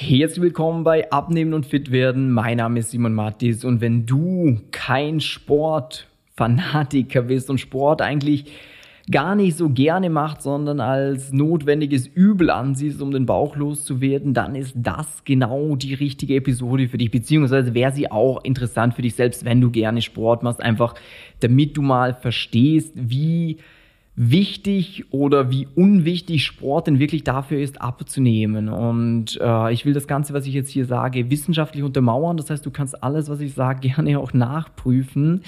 Herzlich willkommen bei Abnehmen und Fit werden. Mein Name ist Simon Mattis und wenn du kein Sportfanatiker bist und Sport eigentlich gar nicht so gerne macht, sondern als notwendiges Übel ansiehst, um den Bauch loszuwerden, dann ist das genau die richtige Episode für dich, beziehungsweise wäre sie auch interessant für dich selbst, wenn du gerne Sport machst, einfach damit du mal verstehst, wie wichtig oder wie unwichtig Sport denn wirklich dafür ist, abzunehmen. Und äh, ich will das Ganze, was ich jetzt hier sage, wissenschaftlich untermauern. Das heißt, du kannst alles, was ich sage, gerne auch nachprüfen.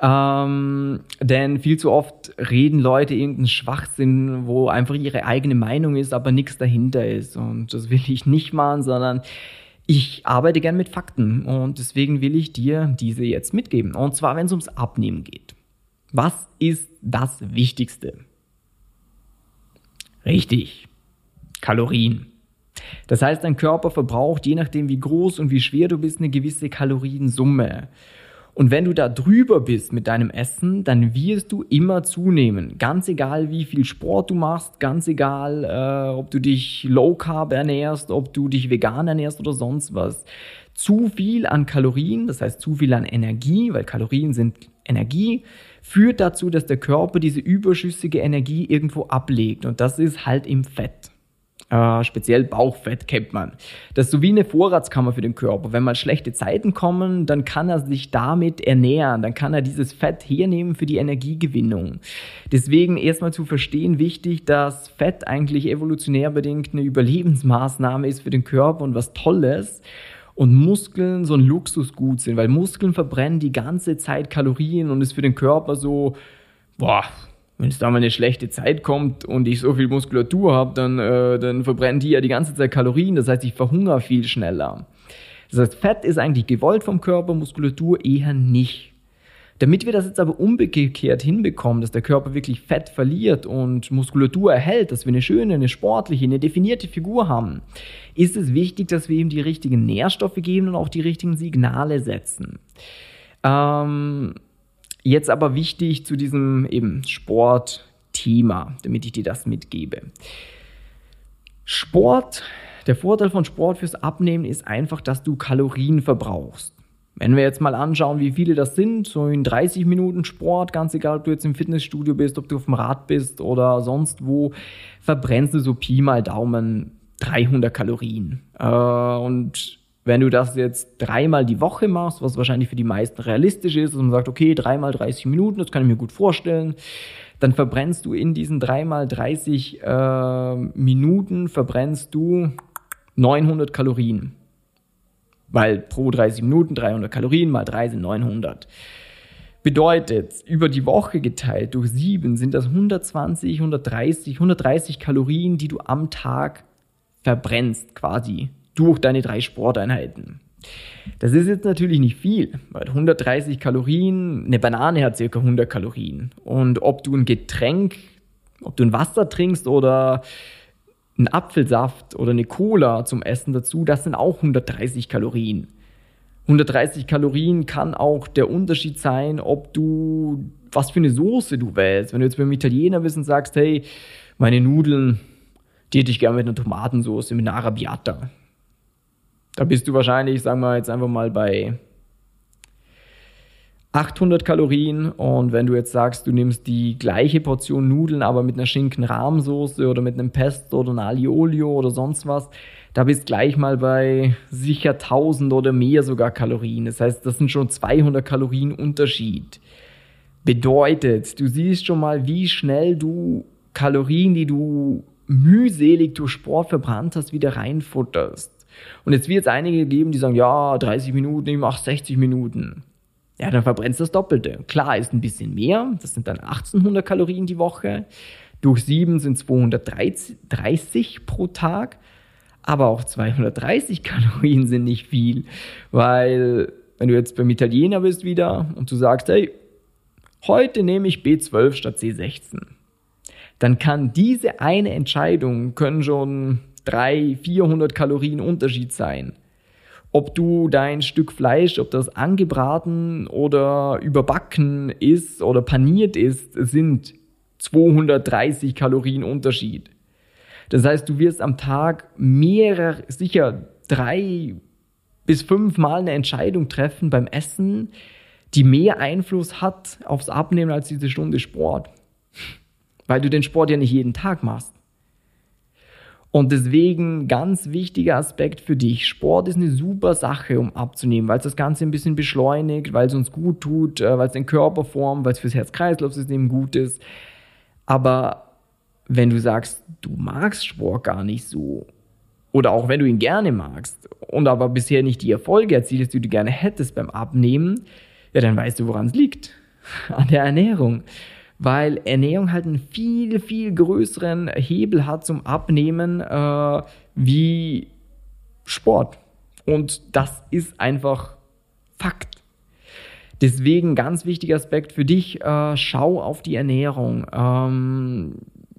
Ähm, denn viel zu oft reden Leute irgendeinen Schwachsinn, wo einfach ihre eigene Meinung ist, aber nichts dahinter ist. Und das will ich nicht machen, sondern ich arbeite gern mit Fakten und deswegen will ich dir diese jetzt mitgeben. Und zwar, wenn es ums Abnehmen geht. Was ist das Wichtigste? Richtig, Kalorien. Das heißt, dein Körper verbraucht, je nachdem wie groß und wie schwer du bist, eine gewisse Kaloriensumme. Und wenn du da drüber bist mit deinem Essen, dann wirst du immer zunehmen. Ganz egal, wie viel Sport du machst, ganz egal, äh, ob du dich low carb ernährst, ob du dich vegan ernährst oder sonst was. Zu viel an Kalorien, das heißt zu viel an Energie, weil Kalorien sind Energie, führt dazu, dass der Körper diese überschüssige Energie irgendwo ablegt. Und das ist halt im Fett. Äh, speziell Bauchfett kennt man. Das ist so wie eine Vorratskammer für den Körper. Wenn mal schlechte Zeiten kommen, dann kann er sich damit ernähren. Dann kann er dieses Fett hernehmen für die Energiegewinnung. Deswegen erstmal zu verstehen wichtig, dass Fett eigentlich evolutionär bedingt eine Überlebensmaßnahme ist für den Körper und was Tolles und Muskeln so ein Luxusgut sind, weil Muskeln verbrennen die ganze Zeit Kalorien und ist für den Körper so, boah, wenn es da mal eine schlechte Zeit kommt und ich so viel Muskulatur habe, dann, äh, dann verbrennen die ja die ganze Zeit Kalorien, das heißt, ich verhungere viel schneller. Das heißt, Fett ist eigentlich gewollt vom Körper, Muskulatur eher nicht. Damit wir das jetzt aber umgekehrt hinbekommen, dass der Körper wirklich Fett verliert und Muskulatur erhält, dass wir eine schöne, eine sportliche, eine definierte Figur haben, ist es wichtig, dass wir ihm die richtigen Nährstoffe geben und auch die richtigen Signale setzen. Ähm, jetzt aber wichtig zu diesem eben Sportthema, damit ich dir das mitgebe. Sport, der Vorteil von Sport fürs Abnehmen ist einfach, dass du Kalorien verbrauchst. Wenn wir jetzt mal anschauen, wie viele das sind, so in 30 Minuten Sport, ganz egal, ob du jetzt im Fitnessstudio bist, ob du auf dem Rad bist oder sonst wo, verbrennst du so Pi mal Daumen 300 Kalorien. Äh, und wenn du das jetzt dreimal die Woche machst, was wahrscheinlich für die meisten realistisch ist, und man sagt, okay, dreimal 30 Minuten, das kann ich mir gut vorstellen, dann verbrennst du in diesen dreimal 30 äh, Minuten, verbrennst du 900 Kalorien. Weil pro 30 Minuten 300 Kalorien mal 3 sind 900. Bedeutet, über die Woche geteilt durch 7 sind das 120, 130, 130 Kalorien, die du am Tag verbrennst quasi durch deine drei Sporteinheiten. Das ist jetzt natürlich nicht viel, weil 130 Kalorien, eine Banane hat circa 100 Kalorien. Und ob du ein Getränk, ob du ein Wasser trinkst oder ein Apfelsaft oder eine Cola zum Essen dazu, das sind auch 130 Kalorien. 130 Kalorien kann auch der Unterschied sein, ob du, was für eine Soße du wählst. Wenn du jetzt beim Italiener bist und sagst, hey, meine Nudeln, die hätte ich gerne mit einer Tomatensauce, mit einer Arabiata. Da bist du wahrscheinlich, sagen wir jetzt einfach mal bei 800 Kalorien und wenn du jetzt sagst, du nimmst die gleiche Portion Nudeln, aber mit einer Schinken-Rahmsoße oder mit einem Pesto oder einer Aliolio oder sonst was, da bist gleich mal bei sicher 1000 oder mehr sogar Kalorien. Das heißt, das sind schon 200 Kalorien Unterschied. Bedeutet, du siehst schon mal, wie schnell du Kalorien, die du mühselig durch Sport verbrannt hast, wieder reinfutterst. Und jetzt wird es einige geben, die sagen, ja, 30 Minuten, ich mache 60 Minuten ja, dann verbrennst du das Doppelte. Klar, ist ein bisschen mehr, das sind dann 1800 Kalorien die Woche. Durch 7 sind 230 pro Tag, aber auch 230 Kalorien sind nicht viel, weil wenn du jetzt beim Italiener bist wieder und du sagst, hey, heute nehme ich B12 statt C16, dann kann diese eine Entscheidung können schon 300, 400 Kalorien Unterschied sein ob du dein Stück Fleisch, ob das angebraten oder überbacken ist oder paniert ist, sind 230 Kalorien Unterschied. Das heißt, du wirst am Tag mehrere, sicher drei bis fünf Mal eine Entscheidung treffen beim Essen, die mehr Einfluss hat aufs Abnehmen als diese Stunde Sport. Weil du den Sport ja nicht jeden Tag machst. Und deswegen ganz wichtiger Aspekt für dich. Sport ist eine super Sache, um abzunehmen, weil es das Ganze ein bisschen beschleunigt, weil es uns gut tut, äh, weil es den Körper formt, weil es fürs Herz-Kreislauf-System gut ist. Aber wenn du sagst, du magst Sport gar nicht so, oder auch wenn du ihn gerne magst und aber bisher nicht die Erfolge erzielst, die du gerne hättest beim Abnehmen, ja, dann weißt du, woran es liegt. An der Ernährung weil Ernährung halt einen viel, viel größeren Hebel hat zum Abnehmen äh, wie Sport. Und das ist einfach Fakt. Deswegen ganz wichtiger Aspekt für dich, äh, schau auf die Ernährung. Ähm,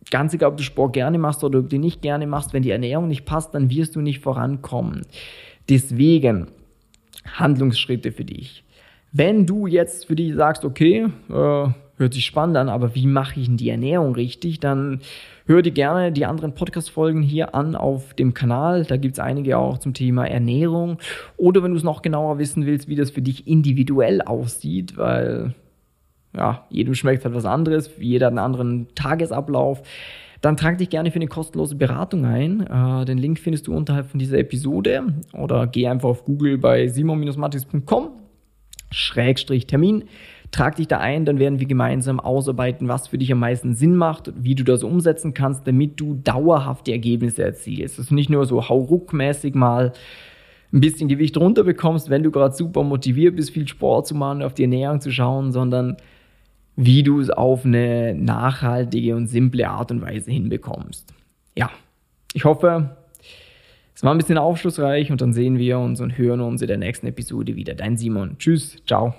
ganz egal, ob du Sport gerne machst oder ob du nicht gerne machst, wenn die Ernährung nicht passt, dann wirst du nicht vorankommen. Deswegen Handlungsschritte für dich. Wenn du jetzt für dich sagst, okay, äh, hört sich spannend an, aber wie mache ich denn die Ernährung richtig? Dann hör dir gerne die anderen Podcast-Folgen hier an auf dem Kanal. Da gibt es einige auch zum Thema Ernährung. Oder wenn du es noch genauer wissen willst, wie das für dich individuell aussieht, weil ja, jedem schmeckt halt was anderes, jeder hat einen anderen Tagesablauf. Dann trag dich gerne für eine kostenlose Beratung ein. Äh, den Link findest du unterhalb von dieser Episode oder geh einfach auf Google bei simon-matis.com Schrägstrich Termin Trag dich da ein, dann werden wir gemeinsam ausarbeiten, was für dich am meisten Sinn macht, wie du das umsetzen kannst, damit du dauerhafte Ergebnisse erzielst. Dass du nicht nur so hauruckmäßig mal ein bisschen Gewicht runterbekommst, wenn du gerade super motiviert bist, viel Sport zu machen, auf die Ernährung zu schauen, sondern wie du es auf eine nachhaltige und simple Art und Weise hinbekommst. Ja, ich hoffe, es war ein bisschen aufschlussreich und dann sehen wir uns und hören uns in der nächsten Episode wieder. Dein Simon. Tschüss, ciao.